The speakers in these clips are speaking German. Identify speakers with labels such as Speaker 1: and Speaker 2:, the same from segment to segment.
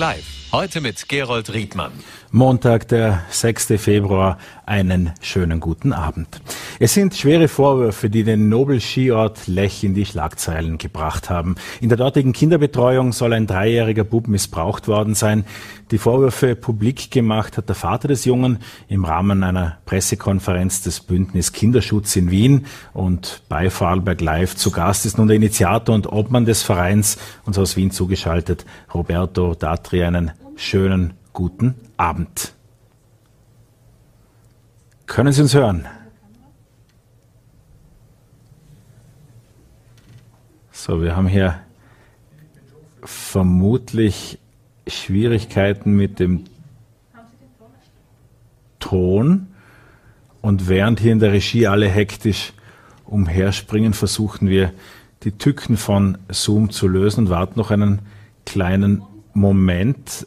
Speaker 1: Live. Heute mit Gerold Riedmann.
Speaker 2: Montag, der 6. Februar. Einen schönen guten Abend. Es sind schwere Vorwürfe, die den Nobel-Skiort Lech in die Schlagzeilen gebracht haben. In der dortigen Kinderbetreuung soll ein dreijähriger Bub missbraucht worden sein. Die Vorwürfe publik gemacht hat der Vater des Jungen im Rahmen einer Pressekonferenz des Bündnis Kinderschutz in Wien und bei Vorarlberg Live zu Gast ist nun der Initiator und Obmann des Vereins, uns aus Wien zugeschaltet, Roberto Datri. Einen schönen guten Abend. Können Sie uns hören? So, wir haben hier vermutlich Schwierigkeiten mit dem Ton. Und während hier in der Regie alle hektisch umherspringen, versuchen wir die Tücken von Zoom zu lösen und warten noch einen kleinen Moment.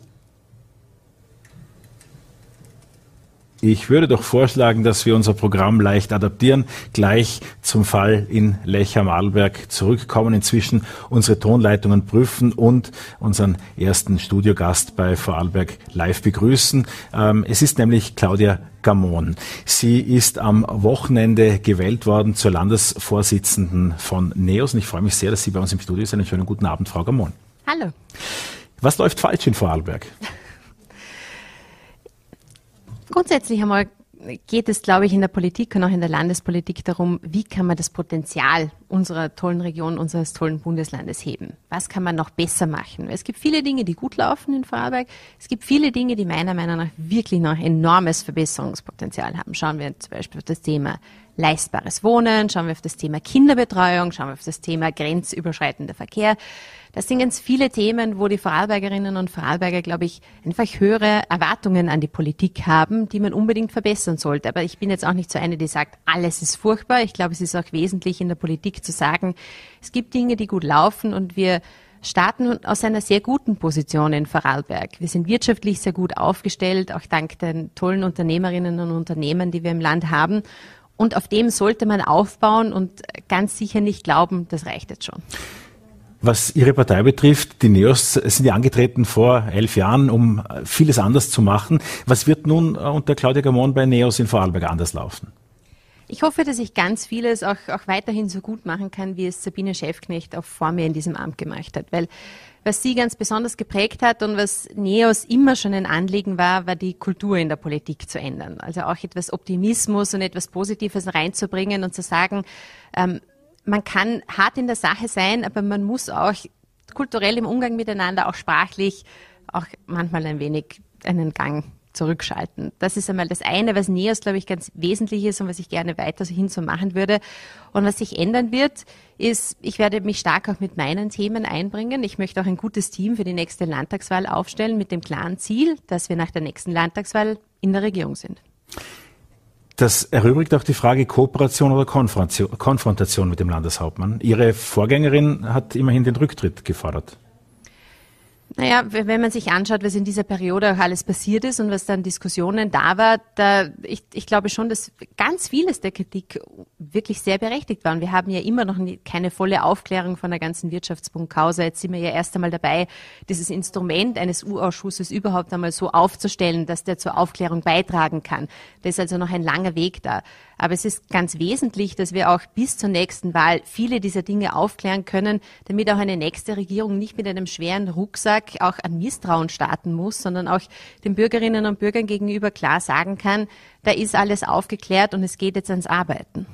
Speaker 2: Ich würde doch vorschlagen, dass wir unser Programm leicht adaptieren, gleich zum Fall in Lech am Arlberg zurückkommen, inzwischen unsere Tonleitungen prüfen und unseren ersten Studiogast bei Vorarlberg live begrüßen. Ähm, es ist nämlich Claudia Gamon. Sie ist am Wochenende gewählt worden zur Landesvorsitzenden von NEOS und ich freue mich sehr, dass Sie bei uns im Studio sind. Einen schönen guten Abend, Frau Gamon.
Speaker 3: Hallo.
Speaker 2: Was läuft falsch in Vorarlberg?
Speaker 3: Grundsätzlich einmal geht es, glaube ich, in der Politik und auch in der Landespolitik darum, wie kann man das Potenzial unserer tollen Region, unseres tollen Bundeslandes heben? Was kann man noch besser machen? Es gibt viele Dinge, die gut laufen in Vorarlberg. Es gibt viele Dinge, die meiner Meinung nach wirklich noch enormes Verbesserungspotenzial haben. Schauen wir zum Beispiel auf das Thema leistbares Wohnen, schauen wir auf das Thema Kinderbetreuung, schauen wir auf das Thema grenzüberschreitender Verkehr. Das sind ganz viele Themen, wo die Vorarlbergerinnen und Vorarlberger, glaube ich, einfach höhere Erwartungen an die Politik haben, die man unbedingt verbessern sollte. Aber ich bin jetzt auch nicht so eine, die sagt, alles ist furchtbar. Ich glaube, es ist auch wesentlich in der Politik zu sagen, es gibt Dinge, die gut laufen und wir starten aus einer sehr guten Position in Vorarlberg. Wir sind wirtschaftlich sehr gut aufgestellt, auch dank den tollen Unternehmerinnen und Unternehmen, die wir im Land haben. Und auf dem sollte man aufbauen und ganz sicher nicht glauben, das reicht jetzt schon.
Speaker 2: Was Ihre Partei betrifft, die Neos sind ja angetreten vor elf Jahren, um vieles anders zu machen. Was wird nun unter Claudia Gamon bei Neos in Vorarlberg anders laufen?
Speaker 3: Ich hoffe, dass ich ganz vieles auch, auch weiterhin so gut machen kann, wie es Sabine Schäfknecht auch vor mir in diesem Amt gemacht hat. Weil was sie ganz besonders geprägt hat und was Neos immer schon ein Anliegen war, war die Kultur in der Politik zu ändern. Also auch etwas Optimismus und etwas Positives reinzubringen und zu sagen, ähm, man kann hart in der Sache sein, aber man muss auch kulturell im Umgang miteinander, auch sprachlich, auch manchmal ein wenig einen Gang zurückschalten. Das ist einmal das eine, was NEOS, glaube ich, ganz wesentlich ist und was ich gerne weiterhin so machen würde. Und was sich ändern wird, ist, ich werde mich stark auch mit meinen Themen einbringen. Ich möchte auch ein gutes Team für die nächste Landtagswahl aufstellen mit dem klaren Ziel, dass wir nach der nächsten Landtagswahl in der Regierung sind.
Speaker 2: Das erübrigt auch die Frage Kooperation oder Konfrontation mit dem Landeshauptmann. Ihre Vorgängerin hat immerhin den Rücktritt gefordert.
Speaker 3: Naja, wenn man sich anschaut, was in dieser Periode auch alles passiert ist und was dann Diskussionen da war, da, ich, ich glaube schon, dass ganz vieles der Kritik wirklich sehr berechtigt war. Und wir haben ja immer noch nie, keine volle Aufklärung von der ganzen Wirtschaftspunkt-Causa. Jetzt sind wir ja erst einmal dabei, dieses Instrument eines U-Ausschusses überhaupt einmal so aufzustellen, dass der zur Aufklärung beitragen kann. Da ist also noch ein langer Weg da. Aber es ist ganz wesentlich, dass wir auch bis zur nächsten Wahl viele dieser Dinge aufklären können, damit auch eine nächste Regierung nicht mit einem schweren Rucksack auch an Misstrauen starten muss, sondern auch den Bürgerinnen und Bürgern gegenüber klar sagen kann, da ist alles aufgeklärt und es geht jetzt ans Arbeiten.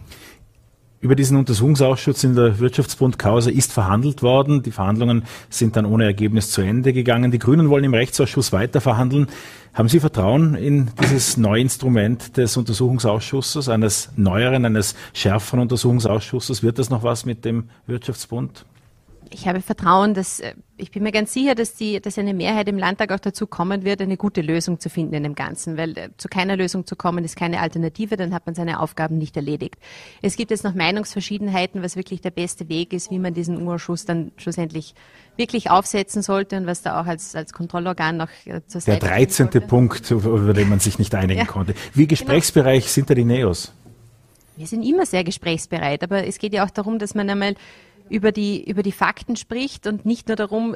Speaker 2: Über diesen Untersuchungsausschuss in der Wirtschaftsbund Causa ist verhandelt worden. Die Verhandlungen sind dann ohne Ergebnis zu Ende gegangen. Die Grünen wollen im Rechtsausschuss weiter verhandeln. Haben Sie Vertrauen in dieses neue Instrument des Untersuchungsausschusses, eines neueren, eines schärferen Untersuchungsausschusses? Wird das noch was mit dem Wirtschaftsbund?
Speaker 3: Ich habe Vertrauen, dass äh, ich bin mir ganz sicher, dass, die, dass eine Mehrheit im Landtag auch dazu kommen wird, eine gute Lösung zu finden in dem Ganzen, weil äh, zu keiner Lösung zu kommen ist keine Alternative, dann hat man seine Aufgaben nicht erledigt. Es gibt jetzt noch Meinungsverschiedenheiten, was wirklich der beste Weg ist, wie man diesen Urschuss dann schlussendlich wirklich aufsetzen sollte und was da auch als, als Kontrollorgan noch
Speaker 2: äh, zur Seite Der 13. Punkt, über den man sich nicht einigen ja. konnte. Wie genau. gesprächsbereich genau. sind da die Neos?
Speaker 3: Wir sind immer sehr gesprächsbereit, aber es geht ja auch darum, dass man einmal über die, über die Fakten spricht und nicht nur darum,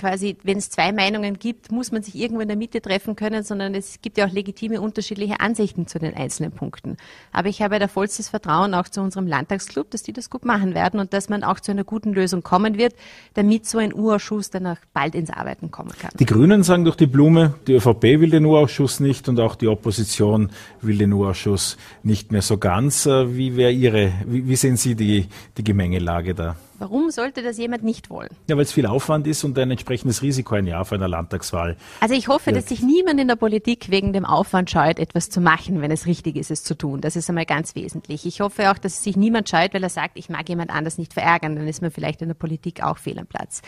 Speaker 3: quasi, wenn es zwei Meinungen gibt, muss man sich irgendwo in der Mitte treffen können, sondern es gibt ja auch legitime unterschiedliche Ansichten zu den einzelnen Punkten. Aber ich habe da vollstes Vertrauen auch zu unserem Landtagsclub, dass die das gut machen werden und dass man auch zu einer guten Lösung kommen wird, damit so ein U-Ausschuss dann auch bald ins Arbeiten kommen kann.
Speaker 2: Die Grünen sagen durch die Blume, die ÖVP will den U-Ausschuss nicht und auch die Opposition will den U-Ausschuss nicht mehr so ganz. Äh, wie wäre Ihre, wie, wie sehen Sie die, die Gemengelage da?
Speaker 3: Warum sollte das jemand nicht wollen?
Speaker 2: Ja, weil es viel Aufwand ist und ein entsprechendes Risiko ein Jahr vor einer Landtagswahl.
Speaker 3: Also ich hoffe, dass sich niemand in der Politik wegen dem Aufwand scheut, etwas zu machen, wenn es richtig ist, es zu tun. Das ist einmal ganz wesentlich. Ich hoffe auch, dass sich niemand scheut, weil er sagt, ich mag jemand anders nicht verärgern. Dann ist man vielleicht in der Politik auch fehl am Platz.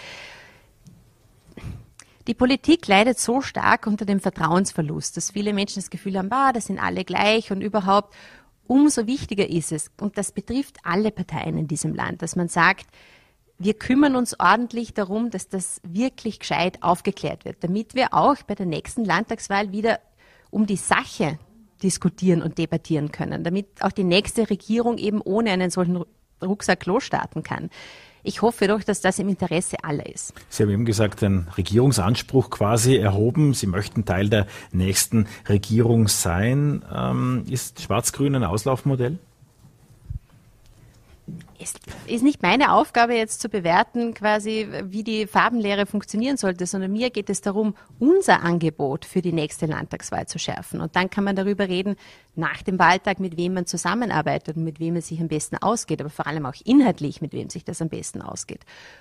Speaker 3: Die Politik leidet so stark unter dem Vertrauensverlust, dass viele Menschen das Gefühl haben, bah, das sind alle gleich und überhaupt umso wichtiger ist es, und das betrifft alle Parteien in diesem Land, dass man sagt, wir kümmern uns ordentlich darum, dass das wirklich gescheit aufgeklärt wird, damit wir auch bei der nächsten Landtagswahl wieder um die Sache diskutieren und debattieren können, damit auch die nächste Regierung eben ohne einen solchen Rucksack losstarten kann. Ich hoffe doch, dass das im Interesse aller ist.
Speaker 2: Sie haben eben gesagt, einen Regierungsanspruch quasi erhoben. Sie möchten Teil der nächsten Regierung sein. Ähm, ist Schwarz-Grün ein Auslaufmodell?
Speaker 3: Es ist nicht meine Aufgabe jetzt zu bewerten, quasi, wie die Farbenlehre funktionieren sollte, sondern mir geht es darum, unser Angebot für die nächste Landtagswahl zu schärfen. Und dann kann man darüber reden, nach dem Wahltag, mit wem man zusammenarbeitet und mit wem es sich am besten ausgeht, aber vor allem auch inhaltlich, mit wem sich das am besten ausgeht.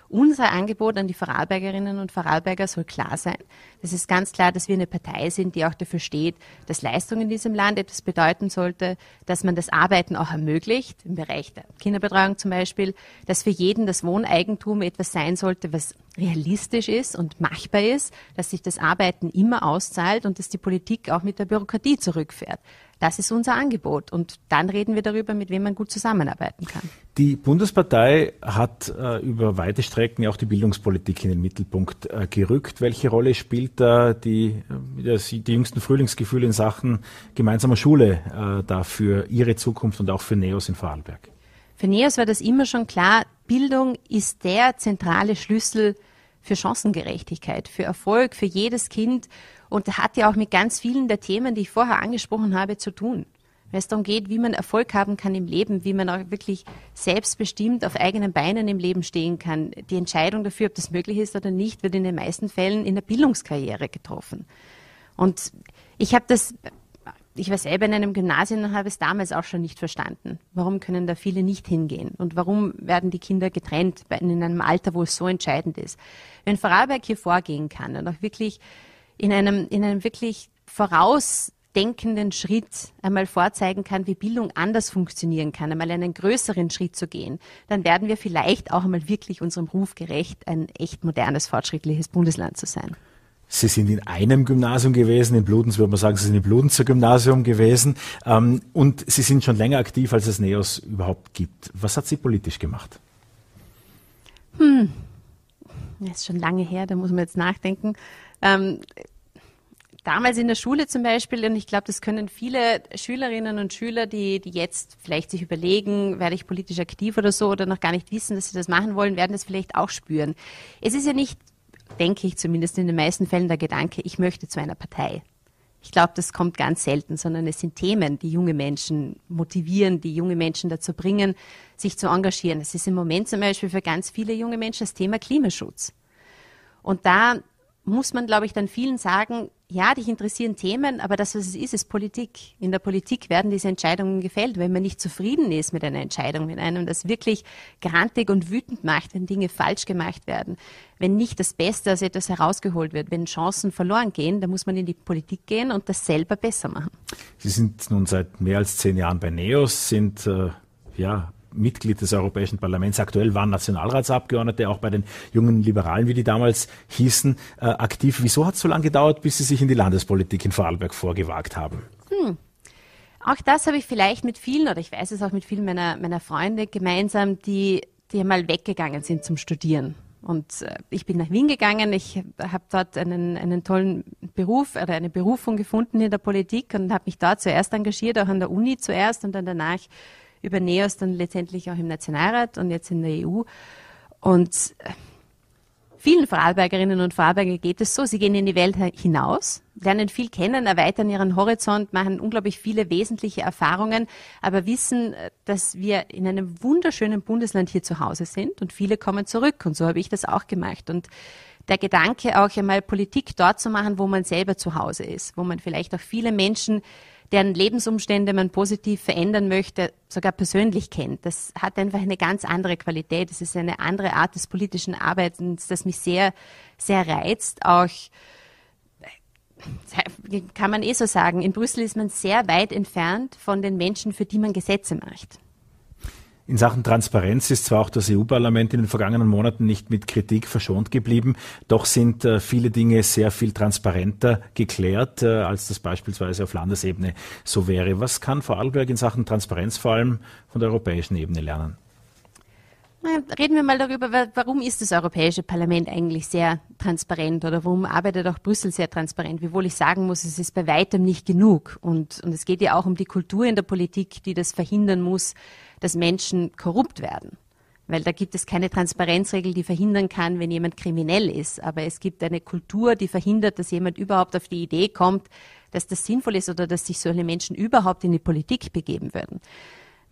Speaker 3: Unser Angebot an die Vorarlbergerinnen und Vorarlberger soll klar sein. Das ist ganz klar, dass wir eine Partei sind, die auch dafür steht, dass Leistung in diesem Land etwas bedeuten sollte, dass man das Arbeiten auch ermöglicht, im Bereich der Kinderbetreuung zum Beispiel, dass für jeden das Wohneigentum etwas sein sollte, was realistisch ist und machbar ist, dass sich das Arbeiten immer auszahlt und dass die Politik auch mit der Bürokratie zurückfährt. Das ist unser Angebot. Und dann reden wir darüber, mit wem man gut zusammenarbeiten kann.
Speaker 2: Die Bundespartei hat äh, über weite Strecken auch die Bildungspolitik in den Mittelpunkt äh, gerückt. Welche Rolle spielt da die, äh, die jüngsten Frühlingsgefühle in Sachen gemeinsamer Schule äh, da für Ihre Zukunft und auch für NEOS in Vorarlberg?
Speaker 3: Für NEOS war das immer schon klar, Bildung ist der zentrale Schlüssel für Chancengerechtigkeit, für Erfolg, für jedes Kind und hat ja auch mit ganz vielen der Themen, die ich vorher angesprochen habe, zu tun. Wenn es darum geht, wie man Erfolg haben kann im Leben, wie man auch wirklich selbstbestimmt auf eigenen Beinen im Leben stehen kann. Die Entscheidung dafür, ob das möglich ist oder nicht, wird in den meisten Fällen in der Bildungskarriere getroffen. Und ich habe das ich war selber in einem Gymnasium und habe es damals auch schon nicht verstanden. Warum können da viele nicht hingehen? Und warum werden die Kinder getrennt in einem Alter, wo es so entscheidend ist? Wenn Vorarlberg hier vorgehen kann und auch wirklich in einem, in einem wirklich vorausdenkenden Schritt einmal vorzeigen kann, wie Bildung anders funktionieren kann, einmal einen größeren Schritt zu gehen, dann werden wir vielleicht auch einmal wirklich unserem Ruf gerecht, ein echt modernes, fortschrittliches Bundesland zu sein.
Speaker 2: Sie sind in einem Gymnasium gewesen, in Bludenz würde man sagen, Sie sind im Bludenzer Gymnasium gewesen ähm, und Sie sind schon länger aktiv, als es NEOS überhaupt gibt. Was hat Sie politisch gemacht?
Speaker 3: Hm, das ist schon lange her, da muss man jetzt nachdenken. Ähm, damals in der Schule zum Beispiel, und ich glaube, das können viele Schülerinnen und Schüler, die, die jetzt vielleicht sich überlegen, werde ich politisch aktiv oder so, oder noch gar nicht wissen, dass sie das machen wollen, werden das vielleicht auch spüren. Es ist ja nicht denke ich zumindest in den meisten Fällen der Gedanke, ich möchte zu einer Partei. Ich glaube, das kommt ganz selten, sondern es sind Themen, die junge Menschen motivieren, die junge Menschen dazu bringen, sich zu engagieren. Es ist im Moment zum Beispiel für ganz viele junge Menschen das Thema Klimaschutz. Und da muss man, glaube ich, dann vielen sagen, ja, dich interessieren Themen, aber das, was es ist, ist Politik. In der Politik werden diese Entscheidungen gefällt. Wenn man nicht zufrieden ist mit einer Entscheidung, wenn einem das wirklich grantig und wütend macht, wenn Dinge falsch gemacht werden, wenn nicht das Beste aus etwas herausgeholt wird, wenn Chancen verloren gehen, dann muss man in die Politik gehen und das selber besser machen.
Speaker 2: Sie sind nun seit mehr als zehn Jahren bei NEOS, sind äh, ja Mitglied des Europäischen Parlaments, aktuell waren Nationalratsabgeordnete, auch bei den jungen Liberalen, wie die damals hießen, äh, aktiv. Wieso hat es so lange gedauert, bis Sie sich in die Landespolitik in Vorarlberg vorgewagt haben? Hm.
Speaker 3: Auch das habe ich vielleicht mit vielen, oder ich weiß es auch mit vielen meiner, meiner Freunde gemeinsam, die, die einmal weggegangen sind zum Studieren. Und äh, ich bin nach Wien gegangen. Ich habe dort einen, einen tollen Beruf oder eine Berufung gefunden in der Politik und habe mich dort zuerst engagiert, auch an der Uni zuerst und dann danach über NEOS dann letztendlich auch im Nationalrat und jetzt in der EU. Und Vielen Vorarlbergerinnen und Vorarlberger geht es so, sie gehen in die Welt hinaus, lernen viel kennen, erweitern ihren Horizont, machen unglaublich viele wesentliche Erfahrungen, aber wissen, dass wir in einem wunderschönen Bundesland hier zu Hause sind und viele kommen zurück. Und so habe ich das auch gemacht. Und der Gedanke auch einmal Politik dort zu machen, wo man selber zu Hause ist, wo man vielleicht auch viele Menschen deren Lebensumstände man positiv verändern möchte, sogar persönlich kennt. Das hat einfach eine ganz andere Qualität. Es ist eine andere Art des politischen Arbeitens, das mich sehr, sehr reizt. Auch kann man eh so sagen, in Brüssel ist man sehr weit entfernt von den Menschen, für die man Gesetze macht.
Speaker 2: In Sachen Transparenz ist zwar auch das EU-Parlament in den vergangenen Monaten nicht mit Kritik verschont geblieben, doch sind äh, viele Dinge sehr viel transparenter geklärt, äh, als das beispielsweise auf Landesebene so wäre. Was kann Vorarlberg in Sachen Transparenz vor allem von der europäischen Ebene lernen?
Speaker 3: Reden wir mal darüber, warum ist das Europäische Parlament eigentlich sehr transparent oder warum arbeitet auch Brüssel sehr transparent? Wiewohl ich sagen muss, es ist bei weitem nicht genug. Und, und es geht ja auch um die Kultur in der Politik, die das verhindern muss, dass Menschen korrupt werden. Weil da gibt es keine Transparenzregel, die verhindern kann, wenn jemand kriminell ist. Aber es gibt eine Kultur, die verhindert, dass jemand überhaupt auf die Idee kommt, dass das sinnvoll ist oder dass sich solche Menschen überhaupt in die Politik begeben würden.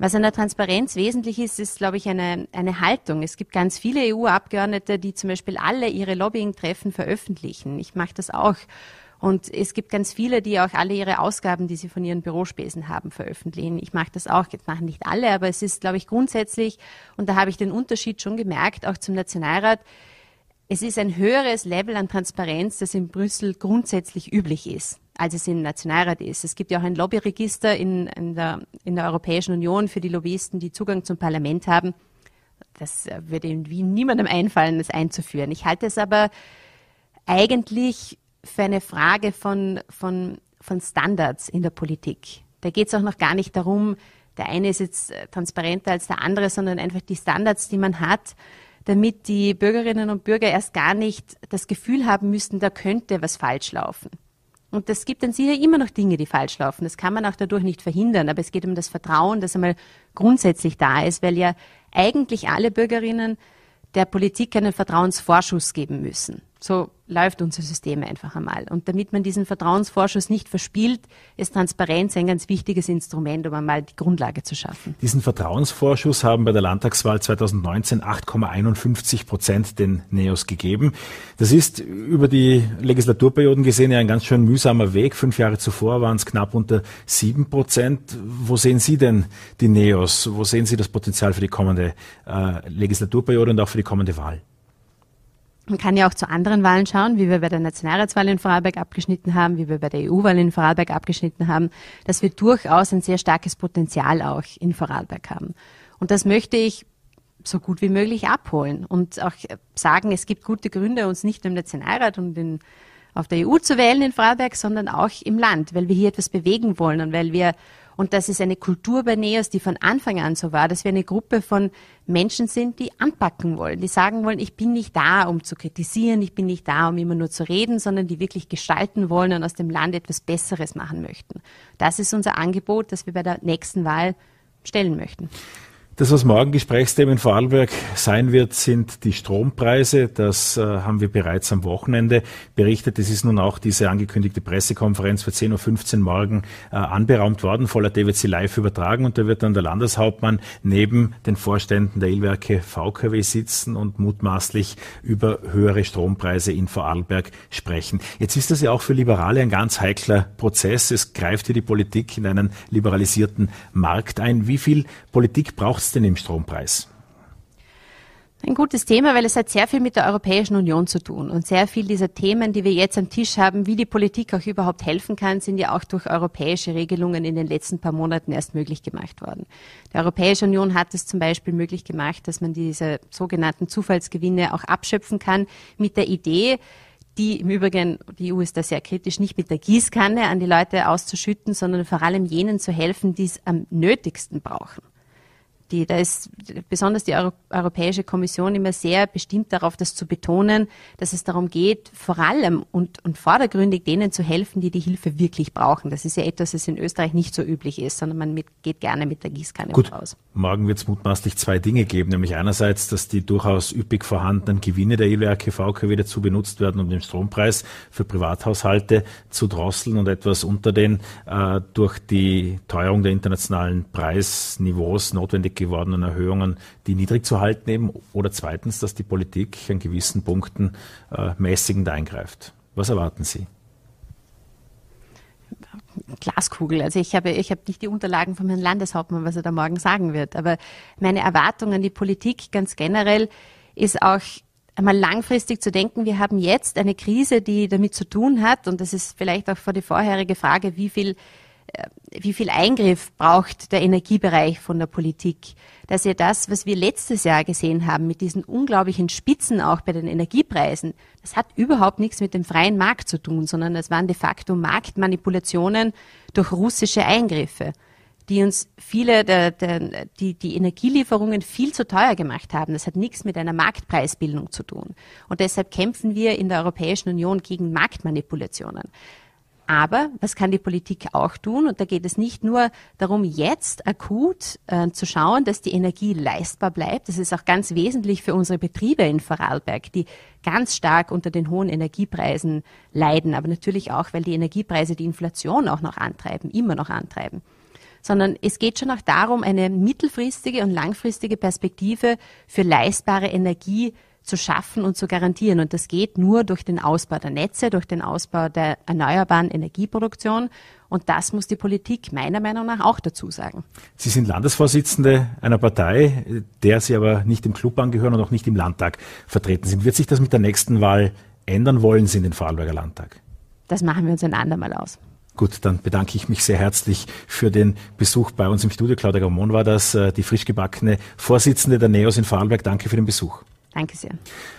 Speaker 3: Was an der Transparenz wesentlich ist, ist, glaube ich, eine, eine Haltung. Es gibt ganz viele EU-Abgeordnete, die zum Beispiel alle ihre Lobbying-Treffen veröffentlichen. Ich mache das auch. Und es gibt ganz viele, die auch alle ihre Ausgaben, die sie von ihren Bürospesen haben, veröffentlichen. Ich mache das auch, jetzt machen nicht alle, aber es ist, glaube ich, grundsätzlich, und da habe ich den Unterschied schon gemerkt, auch zum Nationalrat, es ist ein höheres Level an Transparenz, das in Brüssel grundsätzlich üblich ist, als es im Nationalrat ist. Es gibt ja auch ein Lobbyregister in, in, der, in der Europäischen Union für die Lobbyisten, die Zugang zum Parlament haben. Das äh, würde in Wien niemandem einfallen, das einzuführen. Ich halte es aber eigentlich für eine Frage von, von, von Standards in der Politik. Da geht es auch noch gar nicht darum, der eine ist jetzt äh, transparenter als der andere, sondern einfach die Standards, die man hat, damit die Bürgerinnen und Bürger erst gar nicht das Gefühl haben müssten, da könnte was falsch laufen. Und es gibt dann sicher immer noch Dinge, die falsch laufen. Das kann man auch dadurch nicht verhindern. Aber es geht um das Vertrauen, das einmal grundsätzlich da ist, weil ja eigentlich alle Bürgerinnen der Politik einen Vertrauensvorschuss geben müssen. So läuft unser System einfach einmal. Und damit man diesen Vertrauensvorschuss nicht verspielt, ist Transparenz ein ganz wichtiges Instrument, um einmal die Grundlage zu schaffen.
Speaker 2: Diesen Vertrauensvorschuss haben bei der Landtagswahl 2019 8,51 Prozent den NEOS gegeben. Das ist über die Legislaturperioden gesehen ja ein ganz schön mühsamer Weg. Fünf Jahre zuvor waren es knapp unter sieben Prozent. Wo sehen Sie denn die NEOS? Wo sehen Sie das Potenzial für die kommende äh, Legislaturperiode und auch für die kommende Wahl?
Speaker 3: Man kann ja auch zu anderen Wahlen schauen, wie wir bei der Nationalratswahl in Vorarlberg abgeschnitten haben, wie wir bei der EU-Wahl in Vorarlberg abgeschnitten haben, dass wir durchaus ein sehr starkes Potenzial auch in Vorarlberg haben. Und das möchte ich so gut wie möglich abholen und auch sagen, es gibt gute Gründe, uns nicht im Nationalrat und in, auf der EU zu wählen in Vorarlberg, sondern auch im Land, weil wir hier etwas bewegen wollen und weil wir und das ist eine Kultur bei NEOS, die von Anfang an so war, dass wir eine Gruppe von Menschen sind, die anpacken wollen, die sagen wollen, ich bin nicht da, um zu kritisieren, ich bin nicht da, um immer nur zu reden, sondern die wirklich gestalten wollen und aus dem Land etwas Besseres machen möchten. Das ist unser Angebot, das wir bei der nächsten Wahl stellen möchten.
Speaker 2: Das, was morgen Gesprächsthema in Vorarlberg sein wird, sind die Strompreise. Das äh, haben wir bereits am Wochenende berichtet. Es ist nun auch diese angekündigte Pressekonferenz für 10.15 Uhr morgen äh, anberaumt worden. Voller sie live übertragen und da wird dann der Landeshauptmann neben den Vorständen der Illwerke VKW sitzen und mutmaßlich über höhere Strompreise in Vorarlberg sprechen. Jetzt ist das ja auch für Liberale ein ganz heikler Prozess. Es greift hier die Politik in einen liberalisierten Markt ein. Wie viel Politik braucht es denn im Strompreis?
Speaker 3: Ein gutes Thema, weil es hat sehr viel mit der Europäischen Union zu tun. Und sehr viel dieser Themen, die wir jetzt am Tisch haben, wie die Politik auch überhaupt helfen kann, sind ja auch durch europäische Regelungen in den letzten paar Monaten erst möglich gemacht worden. Die Europäische Union hat es zum Beispiel möglich gemacht, dass man diese sogenannten Zufallsgewinne auch abschöpfen kann mit der Idee, die im Übrigen, die EU ist da sehr kritisch, nicht mit der Gießkanne an die Leute auszuschütten, sondern vor allem jenen zu helfen, die es am nötigsten brauchen die, da ist besonders die Euro Europäische Kommission immer sehr bestimmt darauf, das zu betonen, dass es darum geht, vor allem und, und vordergründig denen zu helfen, die die Hilfe wirklich brauchen. Das ist ja etwas, das in Österreich nicht so üblich ist, sondern man mit, geht gerne mit der Gießkanne
Speaker 2: Gut, raus. Morgen wird es mutmaßlich zwei Dinge geben, nämlich einerseits, dass die durchaus üppig vorhandenen Gewinne der EWRK VK wieder zu benutzt werden, um den Strompreis für Privathaushalte zu drosseln und etwas unter den äh, durch die Teuerung der internationalen Preisniveaus notwendig gewordenen Erhöhungen, die niedrig zu halten eben. Oder zweitens, dass die Politik an gewissen Punkten äh, mäßigend eingreift. Was erwarten Sie?
Speaker 3: Glaskugel. Also ich habe, ich habe nicht die Unterlagen vom Herrn Landeshauptmann, was er da morgen sagen wird. Aber meine Erwartung an die Politik ganz generell ist auch einmal langfristig zu denken, wir haben jetzt eine Krise, die damit zu tun hat, und das ist vielleicht auch vor die vorherige Frage, wie viel wie viel Eingriff braucht der Energiebereich von der Politik, dass ihr das, was wir letztes Jahr gesehen haben, mit diesen unglaublichen Spitzen auch bei den Energiepreisen, das hat überhaupt nichts mit dem freien Markt zu tun, sondern das waren de facto Marktmanipulationen durch russische Eingriffe, die uns viele der, der, die, die Energielieferungen viel zu teuer gemacht haben. Das hat nichts mit einer Marktpreisbildung zu tun. Und deshalb kämpfen wir in der Europäischen Union gegen Marktmanipulationen. Aber was kann die Politik auch tun? Und da geht es nicht nur darum, jetzt akut äh, zu schauen, dass die Energie leistbar bleibt. Das ist auch ganz wesentlich für unsere Betriebe in Vorarlberg, die ganz stark unter den hohen Energiepreisen leiden. Aber natürlich auch, weil die Energiepreise die Inflation auch noch antreiben, immer noch antreiben sondern es geht schon auch darum, eine mittelfristige und langfristige Perspektive für leistbare Energie zu schaffen und zu garantieren. Und das geht nur durch den Ausbau der Netze, durch den Ausbau der erneuerbaren Energieproduktion. Und das muss die Politik meiner Meinung nach auch dazu sagen.
Speaker 2: Sie sind Landesvorsitzende einer Partei, der Sie aber nicht im Club angehören und auch nicht im Landtag vertreten sind. Wird sich das mit der nächsten Wahl ändern? Wollen Sie in den Vorarlberger Landtag?
Speaker 3: Das machen wir uns ein andermal aus.
Speaker 2: Gut, dann bedanke ich mich sehr herzlich für den Besuch bei uns im Studio. Claudia Gamon war das, äh, die frisch gebackene Vorsitzende der NEOS in Vorarlberg. Danke für den Besuch.
Speaker 3: Danke sehr.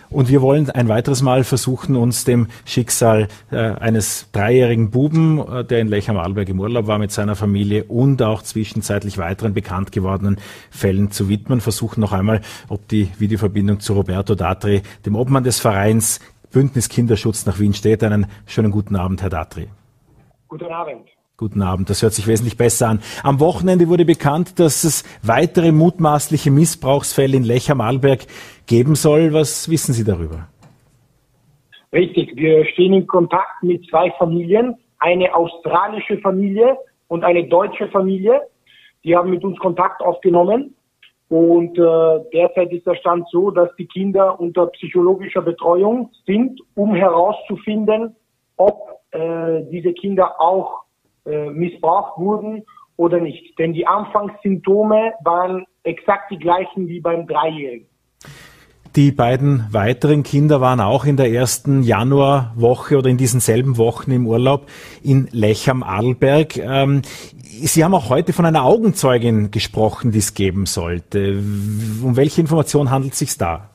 Speaker 2: Und wir wollen ein weiteres Mal versuchen, uns dem Schicksal äh, eines dreijährigen Buben, äh, der in Lech am Arlberg im Urlaub war mit seiner Familie und auch zwischenzeitlich weiteren bekannt gewordenen Fällen zu widmen. Versuchen noch einmal, ob die Videoverbindung zu Roberto Datri, dem Obmann des Vereins Bündnis Kinderschutz nach Wien steht. Einen schönen guten Abend, Herr Datri.
Speaker 4: Guten Abend.
Speaker 2: Guten Abend, das hört sich wesentlich besser an. Am Wochenende wurde bekannt, dass es weitere mutmaßliche Missbrauchsfälle in Lech am Arlberg geben soll. Was wissen Sie darüber?
Speaker 4: Richtig, wir stehen in Kontakt mit zwei Familien, eine australische Familie und eine deutsche Familie. Die haben mit uns Kontakt aufgenommen. Und äh, derzeit ist der Stand so, dass die Kinder unter psychologischer Betreuung sind, um herauszufinden, ob äh, diese Kinder auch äh, missbraucht wurden oder nicht. Denn die Anfangssymptome waren exakt die gleichen wie beim Dreijährigen.
Speaker 2: Die beiden weiteren Kinder waren auch in der ersten Januarwoche oder in diesen selben Wochen im Urlaub in Lech am Arlberg. Ähm, Sie haben auch heute von einer Augenzeugin gesprochen, die es geben sollte. Um welche Information handelt es sich da?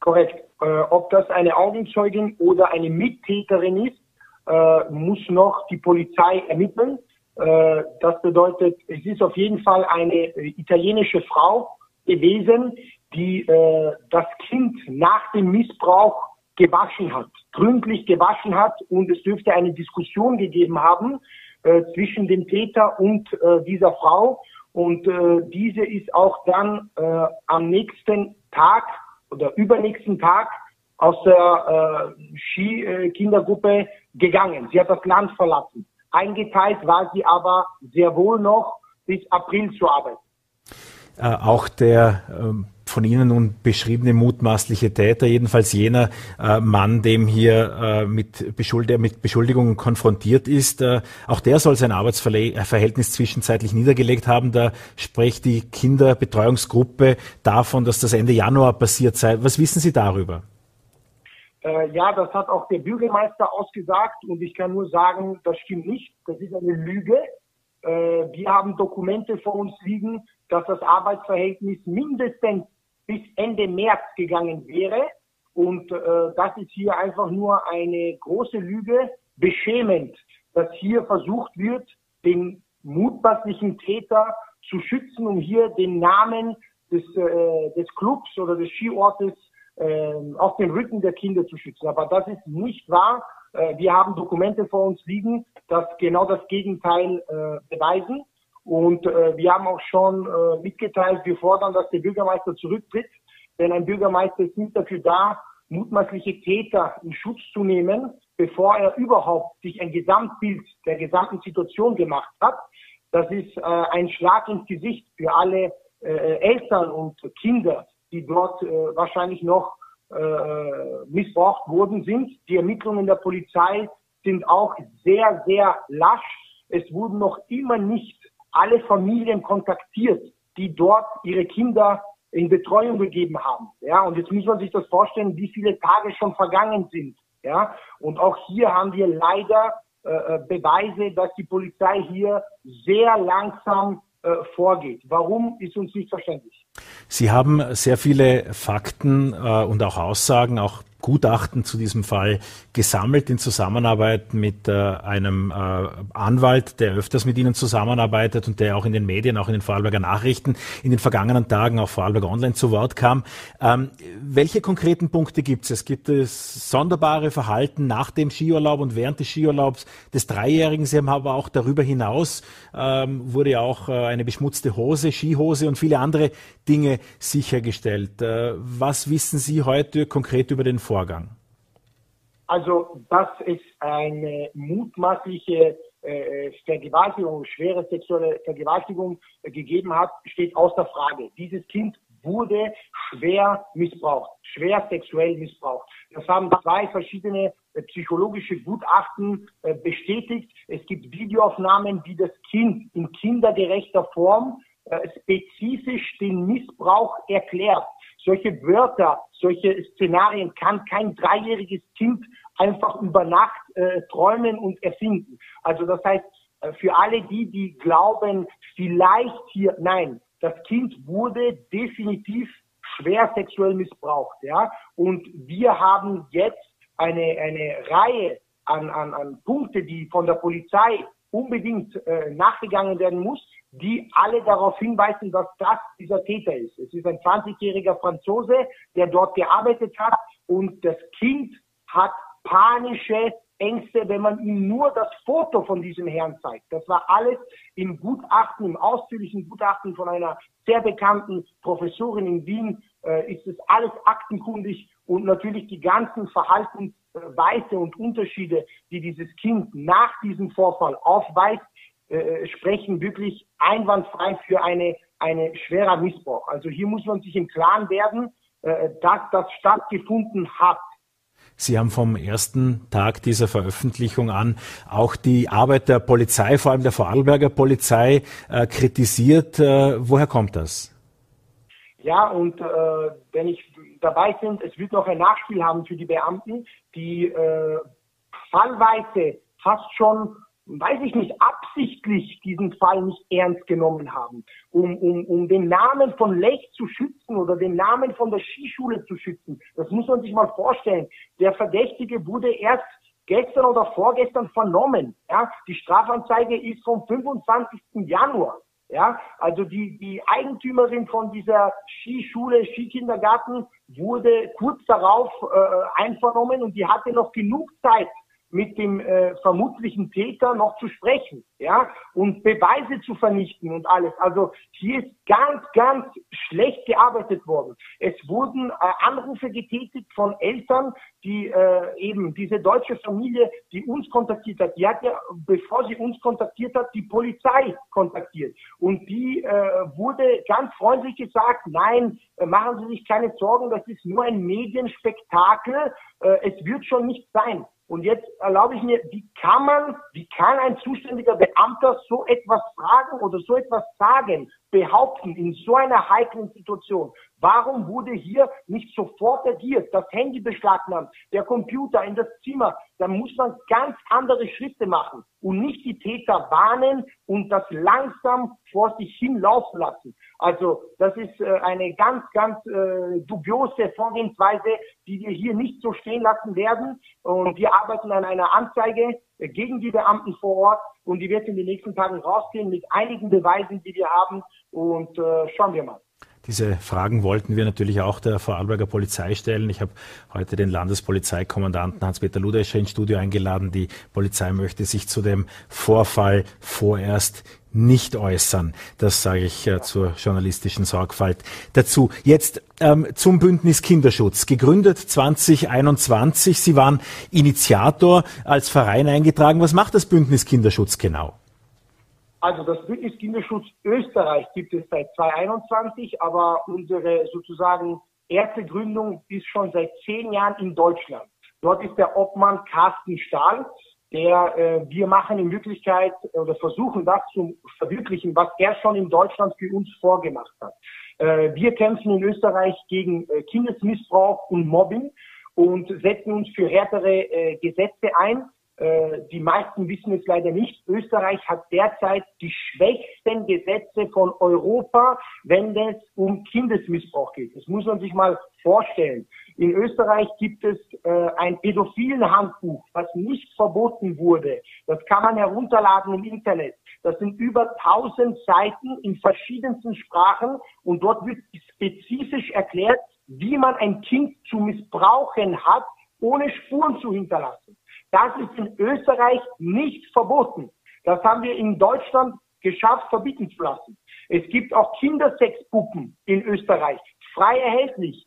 Speaker 4: Korrekt. Äh, ob das eine Augenzeugin oder eine Mittäterin ist, äh, muss noch die Polizei ermitteln. Äh, das bedeutet, es ist auf jeden Fall eine italienische Frau gewesen, die äh, das Kind nach dem Missbrauch gewaschen hat, gründlich gewaschen hat und es dürfte eine Diskussion gegeben haben äh, zwischen dem Täter und äh, dieser Frau und äh, diese ist auch dann äh, am nächsten Tag oder übernächsten Tag aus der äh, Skikindergruppe gegangen. Sie hat das Land verlassen. Eingeteilt war sie aber sehr wohl noch bis April zu arbeiten.
Speaker 2: Äh, auch der äh, von Ihnen nun beschriebene mutmaßliche Täter, jedenfalls jener äh, Mann, dem hier äh, mit, Beschuld mit Beschuldigungen konfrontiert ist, äh, auch der soll sein Arbeitsverhältnis zwischenzeitlich niedergelegt haben. Da spricht die Kinderbetreuungsgruppe davon, dass das Ende Januar passiert sei. Was wissen Sie darüber?
Speaker 4: Äh, ja, das hat auch der Bürgermeister ausgesagt und ich kann nur sagen, das stimmt nicht. Das ist eine Lüge. Äh, wir haben Dokumente vor uns liegen, dass das Arbeitsverhältnis mindestens bis Ende März gegangen wäre. Und äh, das ist hier einfach nur eine große Lüge, beschämend, dass hier versucht wird, den mutmaßlichen Täter zu schützen, um hier den Namen des, äh, des Clubs oder des Skiortes äh, auf den Rücken der Kinder zu schützen. Aber das ist nicht wahr. Äh, wir haben Dokumente vor uns liegen, dass genau das Gegenteil äh, beweisen. Und äh, wir haben auch schon mitgeteilt, wir fordern, dass der Bürgermeister zurücktritt. Denn ein Bürgermeister ist nicht dafür da, mutmaßliche Täter in Schutz zu nehmen, bevor er überhaupt sich ein Gesamtbild der gesamten Situation gemacht hat. Das ist ein Schlag ins Gesicht für alle Eltern und Kinder, die dort äh, wahrscheinlich noch äh, missbraucht worden sind. Die Ermittlungen der Polizei sind auch sehr, sehr lasch. Es wurden noch immer nicht alle Familien kontaktiert, die dort ihre Kinder in Betreuung gegeben haben. Ja, und jetzt muss man sich das vorstellen, wie viele Tage schon vergangen sind. Ja, und auch hier haben wir leider äh, äh Beweise, dass die Polizei hier sehr langsam äh, vorgeht. Warum ist uns nicht verständlich.
Speaker 2: Sie haben sehr viele Fakten äh, und auch Aussagen, auch Gutachten zu diesem Fall gesammelt in Zusammenarbeit mit äh, einem äh, Anwalt, der öfters mit Ihnen zusammenarbeitet und der auch in den Medien, auch in den Vorarlberger Nachrichten in den vergangenen Tagen, auch Vorarlberger Online zu Wort kam. Ähm, welche konkreten Punkte gibt es? Es gibt das sonderbare Verhalten nach dem Skiurlaub und während des Skiurlaubs des Dreijährigen. Sie haben aber auch darüber hinaus ähm, wurde ja auch äh, eine beschmutzte Hose, Skihose und viele andere Dinge sichergestellt. Äh, was wissen Sie heute konkret über den Vorfall? Vorgang?
Speaker 4: Also, dass es eine mutmaßliche äh, Vergewaltigung, schwere sexuelle Vergewaltigung äh, gegeben hat, steht außer Frage. Dieses Kind wurde schwer missbraucht, schwer sexuell missbraucht. Das haben zwei verschiedene äh, psychologische Gutachten äh, bestätigt. Es gibt Videoaufnahmen, die das Kind in kindergerechter Form äh, spezifisch den Missbrauch erklärt. Solche Wörter, solche Szenarien kann kein dreijähriges Kind einfach über Nacht äh, träumen und erfinden. Also das heißt, äh, für alle die, die glauben, vielleicht hier, nein, das Kind wurde definitiv schwer sexuell missbraucht, ja. Und wir haben jetzt eine, eine Reihe an, an, an Punkte, die von der Polizei unbedingt äh, nachgegangen werden muss, die alle darauf hinweisen, dass das dieser Täter ist. Es ist ein 20-jähriger Franzose, der dort gearbeitet hat und das Kind hat panische Ängste, wenn man ihm nur das Foto von diesem Herrn zeigt. Das war alles im Gutachten, im ausführlichen Gutachten von einer sehr bekannten Professorin in Wien, äh, ist es alles aktenkundig und natürlich die ganzen Verhaltensweise und Unterschiede, die dieses Kind nach diesem Vorfall aufweist, äh, sprechen wirklich einwandfrei für eine, eine schwerer Missbrauch. Also hier muss man sich im Klaren werden, äh, dass das stattgefunden hat.
Speaker 2: Sie haben vom ersten Tag dieser Veröffentlichung an auch die Arbeit der Polizei, vor allem der Vorarlberger Polizei, äh, kritisiert. Äh, woher kommt das?
Speaker 4: Ja, und äh, wenn ich dabei bin, es wird noch ein Nachspiel haben für die Beamten, die äh, fallweise fast schon weiß ich nicht, absichtlich diesen Fall nicht ernst genommen haben, um, um, um den Namen von Lech zu schützen oder den Namen von der Skischule zu schützen. Das muss man sich mal vorstellen. Der Verdächtige wurde erst gestern oder vorgestern vernommen. Ja, die Strafanzeige ist vom 25. Januar. Ja, also die, die Eigentümerin von dieser Skischule, Skikindergarten wurde kurz darauf äh, einvernommen und die hatte noch genug Zeit, mit dem äh, vermutlichen Täter noch zu sprechen, ja, und Beweise zu vernichten und alles. Also hier ist ganz, ganz schlecht gearbeitet worden. Es wurden äh, Anrufe getätigt von Eltern, die äh, eben diese deutsche Familie, die uns kontaktiert hat, die hat ja, bevor sie uns kontaktiert hat, die Polizei kontaktiert. Und die äh, wurde ganz freundlich gesagt, nein, äh, machen Sie sich keine Sorgen, das ist nur ein Medienspektakel, äh, es wird schon nicht sein. Und jetzt erlaube ich mir, wie kann man, wie kann ein zuständiger Beamter so etwas fragen oder so etwas sagen, behaupten in so einer heiklen Situation? Warum wurde hier nicht sofort agiert? Das Handy beschlagnahmt, der Computer in das Zimmer. Da muss man ganz andere Schritte machen und nicht die Täter warnen und das langsam vor sich hinlaufen lassen. Also das ist äh, eine ganz, ganz äh, dubiose Vorgehensweise, die wir hier nicht so stehen lassen werden. Und wir arbeiten an einer Anzeige gegen die Beamten vor Ort und die wird in den nächsten Tagen rausgehen mit einigen Beweisen, die wir haben. Und äh, schauen wir mal.
Speaker 2: Diese Fragen wollten wir natürlich auch der Vorarlberger Polizei stellen. Ich habe heute den Landespolizeikommandanten Hans-Peter Ludescher ins Studio eingeladen. Die Polizei möchte sich zu dem Vorfall vorerst nicht äußern. Das sage ich äh, zur journalistischen Sorgfalt dazu. Jetzt ähm, zum Bündnis Kinderschutz. Gegründet 2021. Sie waren Initiator als Verein eingetragen. Was macht das Bündnis Kinderschutz genau?
Speaker 4: Also das Bündnis Kinderschutz Österreich gibt es seit 2021, aber unsere sozusagen erste Gründung ist schon seit zehn Jahren in Deutschland. Dort ist der Obmann Carsten Stahl, der äh, wir machen in Wirklichkeit oder versuchen das zu verwirklichen, was er schon in Deutschland für uns vorgemacht hat. Äh, wir kämpfen in Österreich gegen äh, Kindesmissbrauch und Mobbing und setzen uns für härtere äh, Gesetze ein äh, die meisten wissen es leider nicht. Österreich hat derzeit die schwächsten Gesetze von Europa, wenn es um Kindesmissbrauch geht. Das muss man sich mal vorstellen. In Österreich gibt es äh, ein pädophilen Handbuch, was nicht verboten wurde. Das kann man herunterladen im Internet. Das sind über 1000 Seiten in verschiedensten Sprachen und dort wird spezifisch erklärt, wie man ein Kind zu missbrauchen hat, ohne Spuren zu hinterlassen. Das ist in Österreich nicht verboten. Das haben wir in Deutschland geschafft, verbieten zu lassen. Es gibt auch Kindersexpuppen in Österreich, frei erhältlich.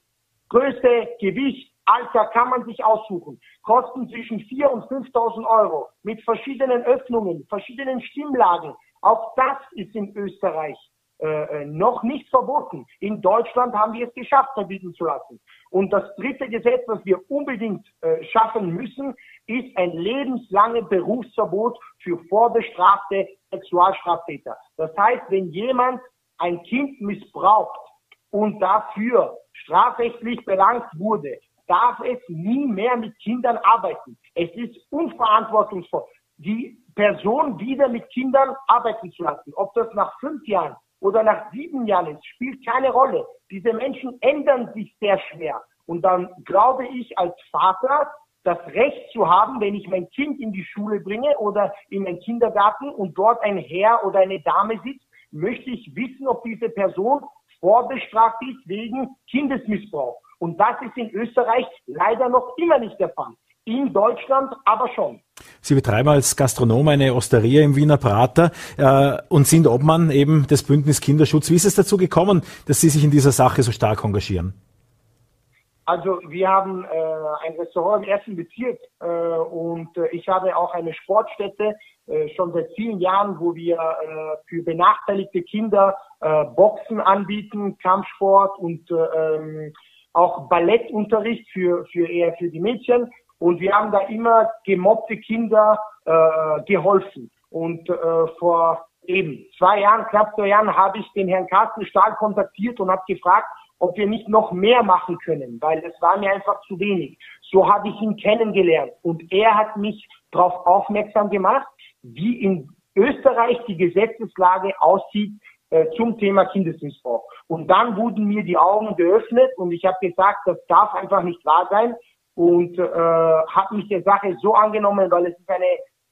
Speaker 4: Größe, Gewicht, Alter kann man sich aussuchen. Kosten zwischen 4.000 und 5.000 Euro mit verschiedenen Öffnungen, verschiedenen Stimmlagen. Auch das ist in Österreich äh, äh, noch nicht verboten. In Deutschland haben wir es geschafft, verbieten zu lassen. Und das dritte Gesetz, was wir unbedingt äh, schaffen müssen, ist ein lebenslanges Berufsverbot für vorbestrafte Sexualstraftäter. Das heißt, wenn jemand ein Kind missbraucht und dafür strafrechtlich belangt wurde, darf es nie mehr mit Kindern arbeiten. Es ist unverantwortungsvoll, die Person wieder mit Kindern arbeiten zu lassen. Ob das nach fünf Jahren oder nach sieben Jahren ist, spielt keine Rolle. Diese Menschen ändern sich sehr schwer. Und dann glaube ich als Vater, das Recht zu haben, wenn ich mein Kind in die Schule bringe oder in den Kindergarten und dort ein Herr oder eine Dame sitzt, möchte ich wissen, ob diese Person vorbestraft ist wegen Kindesmissbrauch. Und das ist in Österreich leider noch immer nicht der Fall. In Deutschland aber schon.
Speaker 2: Sie betreiben als Gastronom eine Osteria im Wiener Prater äh, und sind Obmann eben des Bündnis Kinderschutz. Wie ist es dazu gekommen, dass Sie sich in dieser Sache so stark engagieren?
Speaker 4: Also wir haben äh, ein Restaurant im ersten Bezirk äh, und äh, ich habe auch eine Sportstätte äh, schon seit vielen Jahren, wo wir äh, für benachteiligte Kinder Boxen anbieten, Kampfsport und äh, ähm, auch Ballettunterricht für, für eher für die Mädchen. Und wir haben da immer gemobbte Kinder äh, geholfen. Und äh, vor eben zwei Jahren, knapp zwei Jahren, habe ich den Herrn Carsten Stahl kontaktiert und habe gefragt, ob wir nicht noch mehr machen können, weil es war mir einfach zu wenig. So habe ich ihn kennengelernt und er hat mich darauf aufmerksam gemacht, wie in Österreich die Gesetzeslage aussieht äh, zum Thema Kindesmissbrauch. Und dann wurden mir die Augen geöffnet und ich habe gesagt, das darf einfach nicht wahr sein und äh, habe mich der Sache so angenommen, weil es ist eine,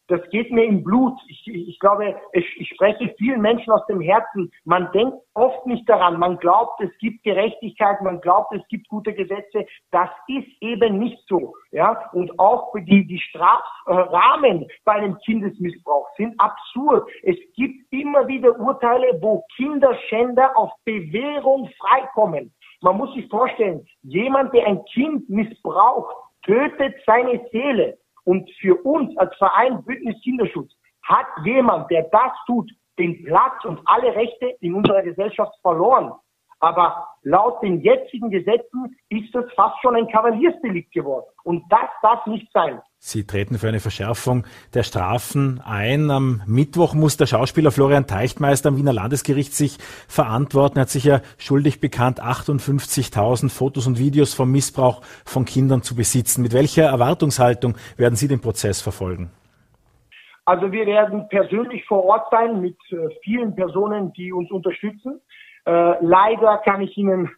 Speaker 4: das geht mir im Blut. Ich, ich glaube, ich, ich spreche vielen Menschen aus dem Herzen. Man denkt oft nicht daran. Man glaubt, es gibt Gerechtigkeit, man glaubt, es gibt gute Gesetze. Das ist eben nicht so. Ja, und auch die die Strafrahmen bei einem Kindesmissbrauch sind absurd. Es gibt immer wieder Urteile, wo Kinderschänder auf Bewährung freikommen. Man muss sich vorstellen, jemand, der ein Kind missbraucht, tötet seine Seele. Und für uns als Verein Bündnis Kinderschutz hat jemand, der das tut, den Platz und alle Rechte in unserer Gesellschaft verloren. Aber laut den jetzigen Gesetzen ist das fast schon ein Kavaliersdelikt geworden. Und das darf nicht sein.
Speaker 2: Sie treten für eine Verschärfung der Strafen ein. Am Mittwoch muss der Schauspieler Florian Teichtmeister am Wiener Landesgericht sich verantworten. Er hat sich ja schuldig bekannt, 58.000 Fotos und Videos vom Missbrauch von Kindern zu besitzen. Mit welcher Erwartungshaltung werden Sie den Prozess verfolgen?
Speaker 4: Also wir werden persönlich vor Ort sein mit äh, vielen Personen, die uns unterstützen. Äh, leider kann ich Ihnen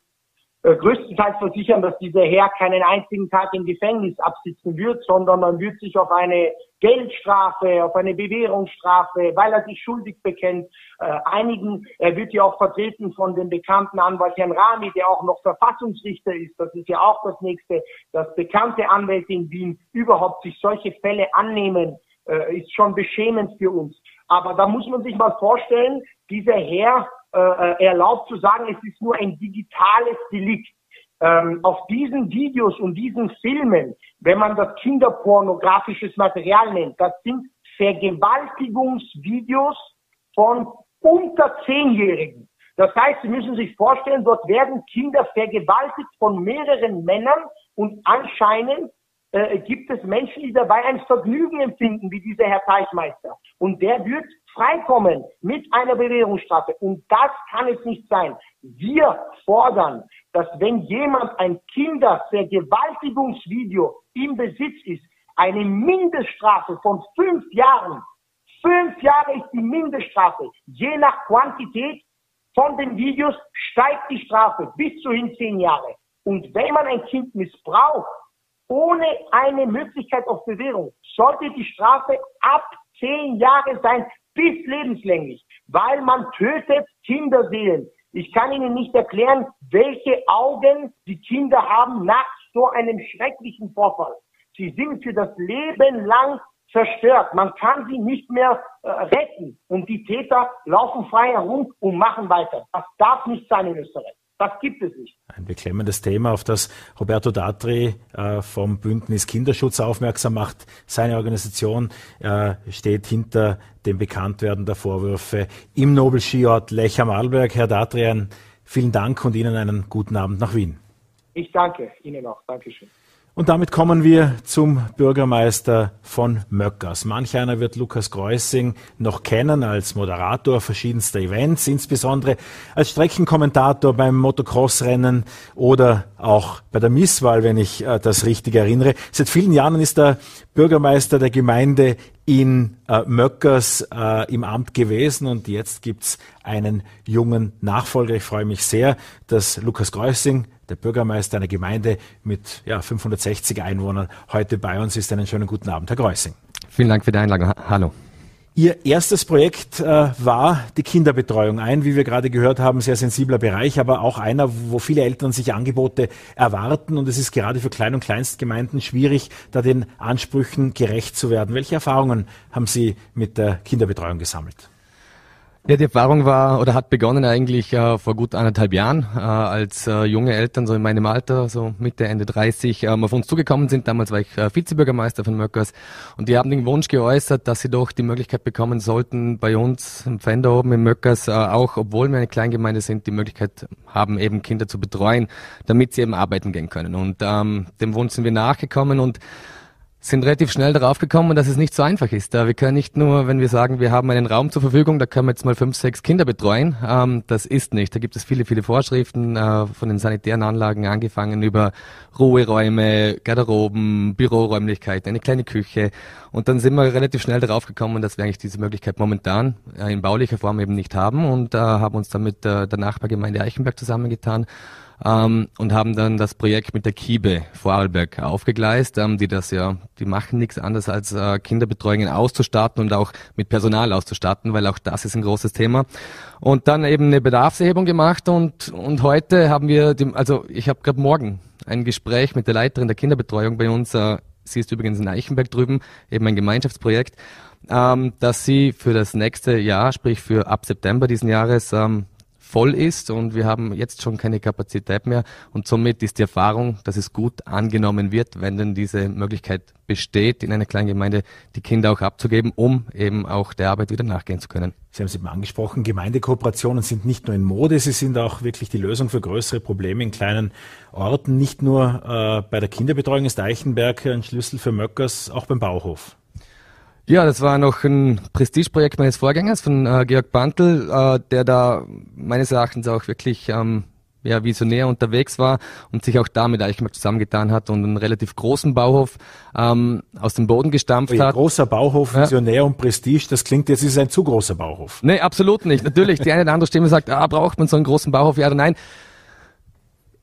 Speaker 4: äh, größtenteils versichern, dass dieser Herr keinen einzigen Tag im Gefängnis absitzen wird, sondern man wird sich auf eine Geldstrafe, auf eine Bewährungsstrafe, weil er sich schuldig bekennt, äh, einigen. Er wird ja auch vertreten von dem bekannten Anwalt Herrn Rami, der auch noch Verfassungsrichter ist. Das ist ja auch das nächste, dass bekannte Anwälte in Wien überhaupt sich solche Fälle annehmen, äh, ist schon beschämend für uns. Aber da muss man sich mal vorstellen, dieser Herr äh, äh, erlaubt zu sagen, es ist nur ein digitales Delikt. Ähm, auf diesen Videos und diesen Filmen, wenn man das kinderpornografisches Material nennt, das sind Vergewaltigungsvideos von unter Zehnjährigen. Das heißt, Sie müssen sich vorstellen, dort werden Kinder vergewaltigt von mehreren Männern und anscheinend äh, gibt es Menschen, die dabei ein Vergnügen empfinden, wie dieser Herr Teichmeister. Und der wird freikommen mit einer Bewährungsstrafe. Und das kann es nicht sein. Wir fordern, dass wenn jemand ein Kindervergewaltigungsvideo im Besitz ist, eine Mindeststrafe von fünf Jahren, fünf Jahre ist die Mindeststrafe, je nach Quantität von den Videos steigt die Strafe bis zu hin zehn Jahre. Und wenn man ein Kind missbraucht, ohne eine Möglichkeit auf Bewährung, sollte die Strafe ab zehn Jahre sein, bis lebenslänglich, weil man tötet Kinderseelen. Ich kann Ihnen nicht erklären, welche Augen die Kinder haben nach so einem schrecklichen Vorfall. Sie sind für das Leben lang zerstört. Man kann sie nicht mehr äh, retten. Und die Täter laufen frei herum und machen weiter. Das darf nicht sein in Österreich. Das gibt es nicht.
Speaker 2: Ein beklemmendes Thema, auf das Roberto Datri äh, vom Bündnis Kinderschutz aufmerksam macht. Seine Organisation äh, steht hinter dem Bekanntwerden der Vorwürfe im Nobelskiort Lech am Arlberg. Herr Datri, vielen Dank und Ihnen einen guten Abend nach Wien.
Speaker 4: Ich danke Ihnen auch. Dankeschön.
Speaker 2: Und damit kommen wir zum Bürgermeister von Möckers. Manch einer wird Lukas Greusing noch kennen als Moderator verschiedenster Events, insbesondere als Streckenkommentator beim Motocross-Rennen oder auch bei der Misswahl, wenn ich äh, das richtig erinnere. Seit vielen Jahren ist er Bürgermeister der Gemeinde in äh, Möckers äh, im Amt gewesen und jetzt gibt's einen jungen Nachfolger. Ich freue mich sehr, dass Lukas Greusing der Bürgermeister einer Gemeinde mit ja, 560 Einwohnern, heute bei uns ist. Einen schönen guten Abend, Herr Greusing.
Speaker 5: Vielen Dank für die Einladung. Hallo.
Speaker 2: Ihr erstes Projekt äh, war die Kinderbetreuung. Ein, wie wir gerade gehört haben, sehr sensibler Bereich, aber auch einer, wo viele Eltern sich Angebote erwarten. Und es ist gerade für Klein- und Kleinstgemeinden schwierig, da den Ansprüchen gerecht zu werden. Welche Erfahrungen haben Sie mit der Kinderbetreuung gesammelt?
Speaker 5: Ja, die Erfahrung war oder hat begonnen eigentlich äh, vor gut anderthalb Jahren, äh, als äh, junge Eltern so in meinem Alter, so Mitte, Ende 30, ähm, auf uns zugekommen sind. Damals war ich äh, Vizebürgermeister von Möckers und die haben den Wunsch geäußert, dass sie doch die Möglichkeit bekommen sollten, bei uns im Fender oben in Möckers, äh, auch obwohl wir eine Kleingemeinde sind, die Möglichkeit haben, eben Kinder zu betreuen, damit sie eben arbeiten gehen können. Und ähm, dem Wunsch sind wir nachgekommen und sind relativ schnell darauf gekommen, dass es nicht so einfach ist. Wir können nicht nur, wenn wir sagen, wir haben einen Raum zur Verfügung, da können wir jetzt mal fünf, sechs Kinder betreuen. Ähm, das ist nicht. Da gibt es viele, viele Vorschriften äh, von den sanitären Anlagen angefangen über Ruheräume, Garderoben, Büroräumlichkeiten, eine kleine Küche. Und dann sind wir relativ schnell darauf gekommen, dass wir eigentlich diese Möglichkeit momentan äh, in baulicher Form eben nicht haben und äh, haben uns dann mit der Nachbargemeinde Eichenberg zusammengetan ähm, und haben dann das Projekt mit der Kiebe Vorarlberg aufgegleist, ähm, die das ja, die machen nichts anderes als äh, Kinderbetreuungen auszustatten und auch mit Personal auszustatten, weil auch das ist ein großes Thema. Und dann eben eine Bedarfserhebung gemacht und und heute haben wir, die, also ich habe gerade morgen ein Gespräch mit der Leiterin der Kinderbetreuung bei uns. Äh, sie ist übrigens in Eichenberg drüben, eben ein Gemeinschaftsprojekt, ähm, dass sie für das nächste Jahr, sprich für ab September diesen Jahres, ähm, voll ist und wir haben jetzt schon keine Kapazität mehr und somit ist die Erfahrung, dass es gut angenommen wird, wenn denn diese Möglichkeit besteht, in einer kleinen Gemeinde die Kinder auch abzugeben, um eben auch der Arbeit wieder nachgehen zu können.
Speaker 2: Sie haben es eben angesprochen, Gemeindekooperationen sind nicht nur in Mode, sie sind auch wirklich die Lösung für größere Probleme in kleinen Orten. Nicht nur äh, bei der Kinderbetreuung ist Eichenberg ein Schlüssel für Möckers, auch beim Bauhof.
Speaker 5: Ja, das war noch ein Prestigeprojekt meines Vorgängers von äh, Georg Bantel, äh, der da meines Erachtens auch wirklich ähm, ja, visionär unterwegs war und sich auch da mit Eichenberg zusammengetan hat und einen relativ großen Bauhof ähm, aus dem Boden gestampft
Speaker 2: Oje,
Speaker 5: hat.
Speaker 2: Großer Bauhof, Visionär ja. und Prestige, das klingt jetzt, ist ein zu großer Bauhof.
Speaker 5: Nee, absolut nicht. Natürlich, die eine oder andere Stimme sagt, ah, braucht man so einen großen Bauhof? Ja oder nein?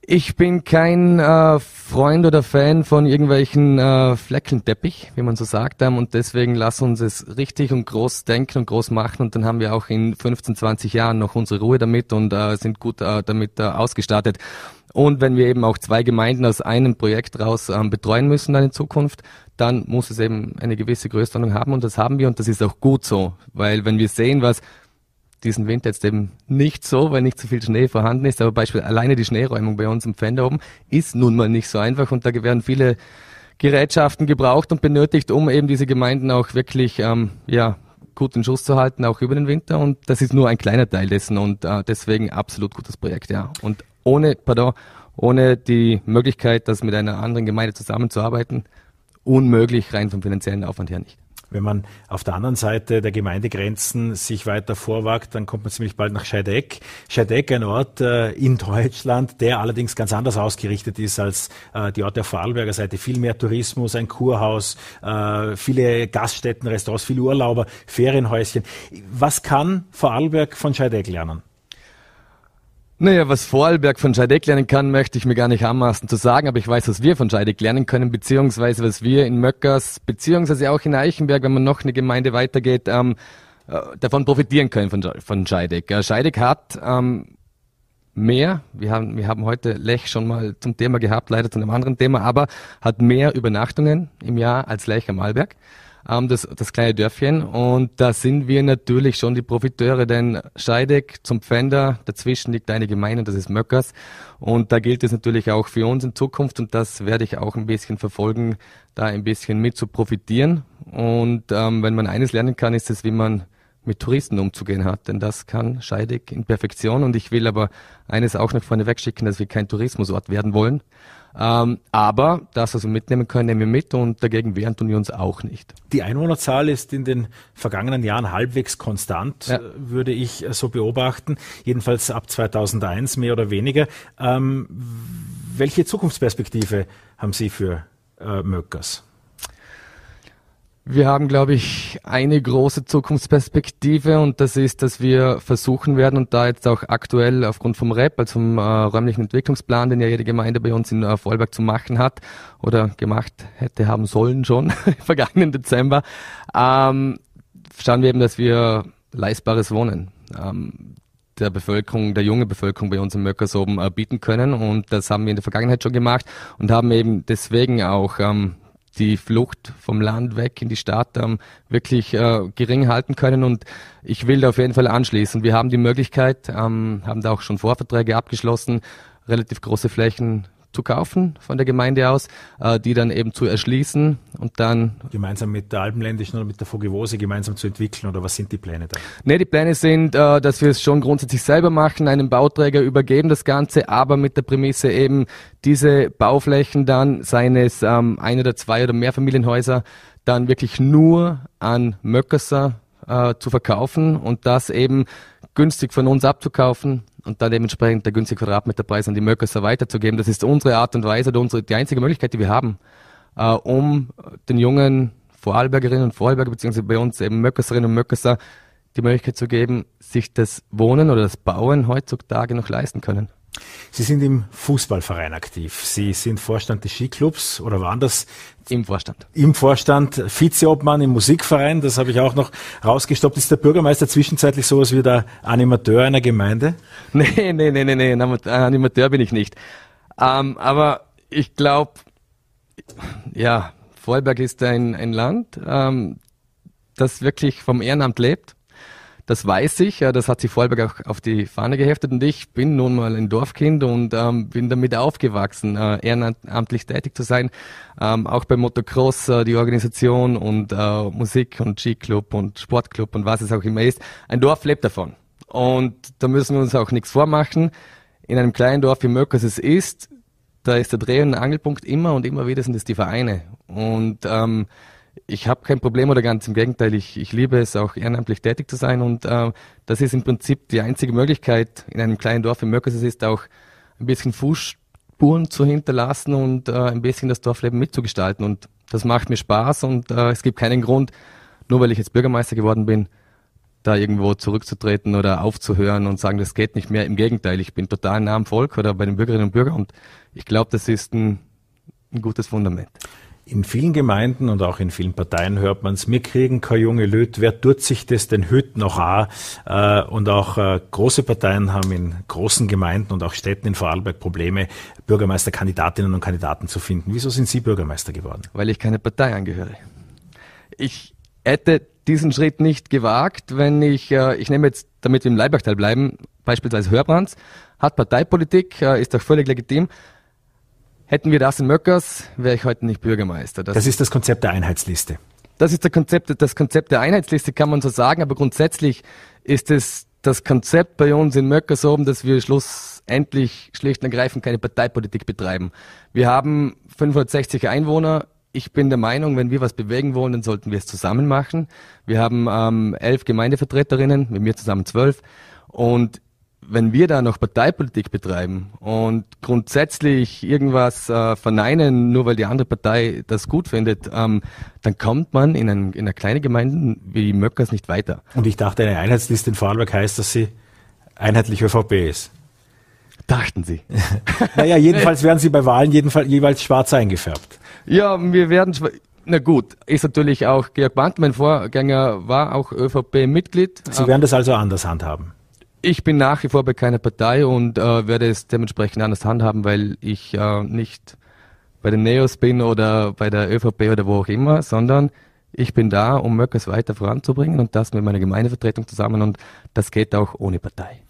Speaker 5: Ich bin kein äh, Freund oder Fan von irgendwelchen äh, Fleckenteppich, wie man so sagt, ähm, und deswegen lass uns es richtig und groß denken und groß machen und dann haben wir auch in 15, 20 Jahren noch unsere Ruhe damit und äh, sind gut äh, damit äh, ausgestattet. Und wenn wir eben auch zwei Gemeinden aus einem Projekt raus ähm, betreuen müssen dann in Zukunft, dann muss es eben eine gewisse Größenordnung haben und das haben wir und das ist auch gut so, weil wenn wir sehen, was diesen Winter jetzt eben nicht so, weil nicht so viel Schnee vorhanden ist. Aber beispielsweise alleine die Schneeräumung bei uns im Fender oben ist nun mal nicht so einfach und da werden viele Gerätschaften gebraucht und benötigt, um eben diese Gemeinden auch wirklich ähm, ja, gut in Schuss zu halten, auch über den Winter. Und das ist nur ein kleiner Teil dessen und äh, deswegen absolut gutes Projekt, ja. Und ohne, pardon, ohne die Möglichkeit, das mit einer anderen Gemeinde zusammenzuarbeiten, unmöglich rein vom finanziellen Aufwand her nicht.
Speaker 2: Wenn man auf der anderen Seite der Gemeindegrenzen sich weiter vorwagt, dann kommt man ziemlich bald nach Scheideck. Scheideck, ein Ort äh, in Deutschland, der allerdings ganz anders ausgerichtet ist als äh, die Orte der Vorarlberger Seite. Viel mehr Tourismus, ein Kurhaus, äh, viele Gaststätten, Restaurants, viele Urlauber, Ferienhäuschen. Was kann Vorarlberg von Scheideck lernen?
Speaker 5: Naja, was Vorarlberg von Scheidegg lernen kann, möchte ich mir gar nicht anmaßen zu sagen, aber ich weiß, was wir von Scheidegg lernen können, beziehungsweise was wir in Möckers, beziehungsweise auch in Eichenberg, wenn man noch eine Gemeinde weitergeht, ähm, äh, davon profitieren können von, von Scheidegg. Äh, Scheidegg hat ähm, mehr, wir haben, wir haben heute Lech schon mal zum Thema gehabt, leider zu einem anderen Thema, aber hat mehr Übernachtungen im Jahr als Lech am Arlberg ähm, das, das kleine Dörfchen. Und da sind wir natürlich schon die Profiteure, denn Scheideck zum Pfänder, dazwischen liegt eine Gemeinde, das ist Möckers. Und da gilt es natürlich auch für uns in Zukunft und das werde ich auch ein bisschen verfolgen, da ein bisschen mit zu profitieren. Und ähm, wenn man eines lernen kann, ist es, wie man mit Touristen umzugehen hat, denn das kann Scheideck in Perfektion. Und ich will aber eines auch noch vorneweg schicken, dass wir kein Tourismusort werden wollen. Ähm, aber das, was wir mitnehmen können, nehmen wir mit und dagegen wehren tun wir uns auch nicht.
Speaker 2: Die Einwohnerzahl ist in den vergangenen Jahren halbwegs konstant, ja. würde ich so beobachten. Jedenfalls ab 2001 mehr oder weniger. Ähm, welche Zukunftsperspektive haben Sie für äh, Möckers?
Speaker 5: Wir haben, glaube ich, eine große Zukunftsperspektive und das ist, dass wir versuchen werden und da jetzt auch aktuell aufgrund vom REP, also vom äh, räumlichen Entwicklungsplan, den ja jede Gemeinde bei uns in äh, Vorarlberg zu machen hat oder gemacht hätte haben sollen schon im vergangenen Dezember, ähm, schauen wir eben, dass wir leistbares Wohnen ähm, der Bevölkerung, der junge Bevölkerung bei uns in Möckersoben äh, bieten können und das haben wir in der Vergangenheit schon gemacht und haben eben deswegen auch ähm, die Flucht vom Land weg in die Stadt ähm, wirklich äh, gering halten können. Und ich will da auf jeden Fall anschließen. Wir haben die Möglichkeit, ähm, haben da auch schon Vorverträge abgeschlossen, relativ große Flächen zu kaufen von der Gemeinde aus, äh, die dann eben zu erschließen und dann
Speaker 2: gemeinsam mit der Alpenländischen oder mit der Vogewose gemeinsam zu entwickeln oder was sind die Pläne da?
Speaker 5: Ne, die Pläne sind, äh, dass wir es schon grundsätzlich selber machen, einem Bauträger übergeben das Ganze, aber mit der Prämisse eben diese Bauflächen dann, seien es ähm, ein oder zwei oder mehr Familienhäuser, dann wirklich nur an Möckerser äh, zu verkaufen und das eben günstig von uns abzukaufen und dann dementsprechend der günstige Quadratmeterpreis an die Möckerser weiterzugeben. Das ist unsere Art und Weise, unsere, die einzige Möglichkeit, die wir haben, äh, um den jungen Vorarlbergerinnen und Vorarlberger, beziehungsweise bei uns eben Möckerserinnen und Möckerser, die Möglichkeit zu geben, sich das Wohnen oder das Bauen heutzutage noch leisten können.
Speaker 2: Sie sind im Fußballverein aktiv. Sie sind Vorstand des Skiclubs oder waren das?
Speaker 5: Im Vorstand.
Speaker 2: Im Vorstand, Vizeobmann im Musikverein, das habe ich auch noch rausgestoppt. Ist der Bürgermeister zwischenzeitlich sowas wie der Animateur einer Gemeinde?
Speaker 5: Nee, nee, nee, nee, nee, Animateur bin ich nicht. Ähm, aber ich glaube, ja, Vorarlberg ist ein, ein Land, ähm, das wirklich vom Ehrenamt lebt Das weiß ich, das hat sich Vorarlberg auch auf die Fahne geheftet und ich bin nun mal ein Dorfkind und ähm, bin damit aufgewachsen, äh, ehrenamtlich tätig zu sein. Ähm, auch beim Motocross, äh, die Organisation und äh, Musik und Skiclub und Sportclub und was es auch immer ist. Ein Dorf lebt davon. Und da müssen wir uns auch nichts vormachen. In einem kleinen Dorf wie Möckers es ist, da ist der Dreh- und Angelpunkt immer und immer wieder sind es die Vereine. Und ähm, ich habe kein Problem oder ganz im Gegenteil, ich, ich liebe es auch ehrenamtlich tätig zu sein und äh, das ist im Prinzip die einzige Möglichkeit in einem kleinen Dorf wie Möckers ist auch ein bisschen Fußspuren zu hinterlassen und äh, ein bisschen das Dorfleben mitzugestalten und das macht mir Spaß und äh, es gibt keinen Grund, nur weil ich jetzt Bürgermeister geworden bin, da irgendwo zurückzutreten oder aufzuhören und sagen, das geht nicht mehr. Im Gegenteil, ich bin total nah am Volk oder bei den Bürgerinnen und Bürgern und ich glaube, das ist ein, ein gutes Fundament.
Speaker 2: In vielen Gemeinden und auch in vielen Parteien hört man es, wir kriegen keine junge Lüt, wer tut sich das denn heute noch an? Äh, und auch äh, große Parteien haben in großen Gemeinden und auch Städten in Vorarlberg Probleme, Bürgermeisterkandidatinnen und Kandidaten zu finden. Wieso sind Sie Bürgermeister geworden?
Speaker 5: Weil ich keine Partei angehöre. Ich hätte diesen Schritt nicht gewagt, wenn ich, äh, ich nehme jetzt, damit wir im Leibachtal bleiben, beispielsweise Hörbrands, hat Parteipolitik, ist doch völlig legitim, Hätten wir das in Möckers, wäre ich heute nicht Bürgermeister.
Speaker 2: Das, das ist das Konzept der Einheitsliste.
Speaker 5: Das ist Konzept, das Konzept der Einheitsliste, kann man so sagen, aber grundsätzlich ist es das Konzept bei uns in Möckers so, dass wir schlussendlich schlicht und ergreifend keine Parteipolitik betreiben. Wir haben 560 Einwohner. Ich bin der Meinung, wenn wir was bewegen wollen, dann sollten wir es zusammen machen. Wir haben ähm, elf Gemeindevertreterinnen, mit mir zusammen zwölf. Und wenn wir da noch Parteipolitik betreiben und grundsätzlich irgendwas äh, verneinen, nur weil die andere Partei das gut findet, ähm, dann kommt man in, ein, in einer kleinen Gemeinde wie Möckers nicht weiter.
Speaker 2: Und ich dachte, eine Einheitsliste in Vorarlberg heißt, dass sie einheitlich ÖVP ist.
Speaker 5: Dachten Sie?
Speaker 2: naja, jedenfalls werden Sie bei Wahlen jedenfalls jeweils schwarz eingefärbt.
Speaker 5: Ja, wir werden na gut, ist natürlich auch Georg Brandt, mein Vorgänger, war auch ÖVP-Mitglied.
Speaker 2: Sie werden das also anders handhaben.
Speaker 5: Ich bin nach wie vor bei keiner Partei und äh, werde es dementsprechend anders handhaben, weil ich äh, nicht bei den Neos bin oder bei der ÖVP oder wo auch immer, sondern ich bin da, um Möckers weiter voranzubringen und das mit meiner Gemeindevertretung zusammen und das geht auch ohne Partei.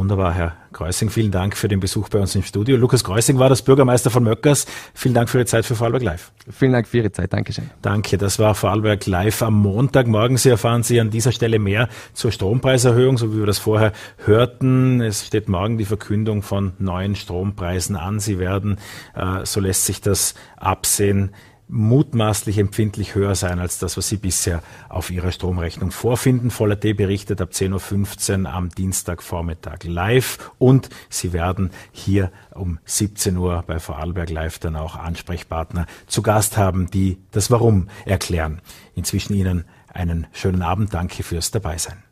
Speaker 2: Wunderbar, Herr Kreusing. Vielen Dank für den Besuch bei uns im Studio. Lukas Kreusing war das Bürgermeister von Möckers. Vielen Dank für Ihre Zeit für Vorarlberg Live.
Speaker 5: Vielen Dank für Ihre Zeit. Dankeschön.
Speaker 2: Danke. Das war Vorarlberg Live am Montag. Morgen Sie erfahren Sie an dieser Stelle mehr zur Strompreiserhöhung, so wie wir das vorher hörten. Es steht morgen die Verkündung von neuen Strompreisen an. Sie werden, äh, so lässt sich das absehen, mutmaßlich empfindlich höher sein als das, was Sie bisher auf Ihrer Stromrechnung vorfinden. Voller T berichtet ab 10.15 Uhr am Dienstagvormittag live und Sie werden hier um 17 Uhr bei Vorarlberg Live dann auch Ansprechpartner zu Gast haben, die das Warum erklären. Inzwischen Ihnen einen schönen Abend. Danke fürs Dabeisein.